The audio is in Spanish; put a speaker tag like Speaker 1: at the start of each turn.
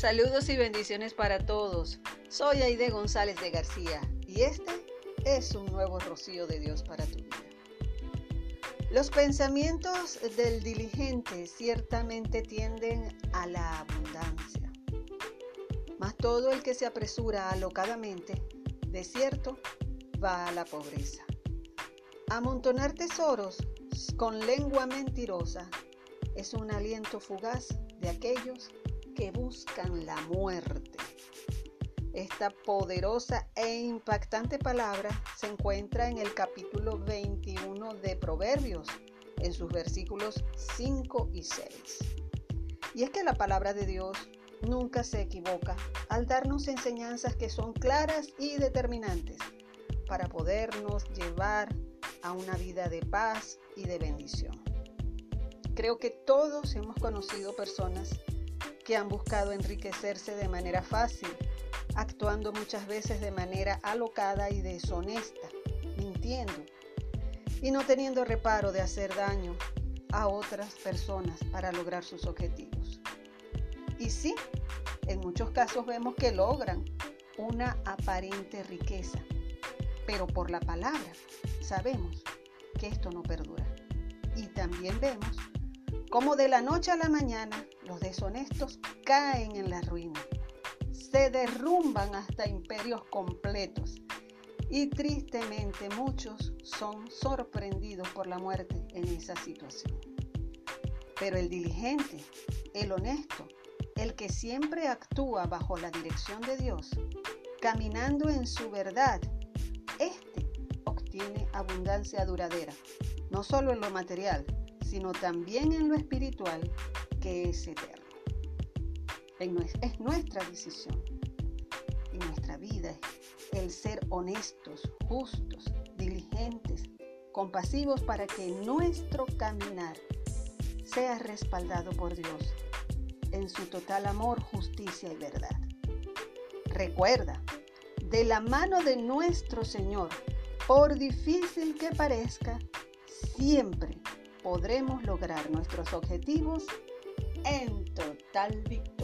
Speaker 1: Saludos y bendiciones para todos. Soy Aide González de García y este es un nuevo rocío de Dios para tu vida. Los pensamientos del diligente ciertamente tienden a la abundancia, mas todo el que se apresura alocadamente, de cierto, va a la pobreza. Amontonar tesoros con lengua mentirosa es un aliento fugaz de aquellos la muerte. Esta poderosa e impactante palabra se encuentra en el capítulo 21 de Proverbios, en sus versículos 5 y 6. Y es que la palabra de Dios nunca se equivoca al darnos enseñanzas que son claras y determinantes para podernos llevar a una vida de paz y de bendición. Creo que todos hemos conocido personas que han buscado enriquecerse de manera fácil, actuando muchas veces de manera alocada y deshonesta, mintiendo y no teniendo reparo de hacer daño a otras personas para lograr sus objetivos. Y sí, en muchos casos vemos que logran una aparente riqueza, pero por la palabra sabemos que esto no perdura. Y también vemos cómo de la noche a la mañana los deshonestos caen en la ruina, se derrumban hasta imperios completos y tristemente muchos son sorprendidos por la muerte en esa situación. Pero el diligente, el honesto, el que siempre actúa bajo la dirección de Dios, caminando en su verdad, este obtiene abundancia duradera, no solo en lo material, sino también en lo espiritual que es eterno. Es nuestra decisión y nuestra vida el ser honestos, justos, diligentes, compasivos para que nuestro caminar sea respaldado por Dios en su total amor, justicia y verdad. Recuerda, de la mano de nuestro Señor, por difícil que parezca, siempre podremos lograr nuestros objetivos en total victoria.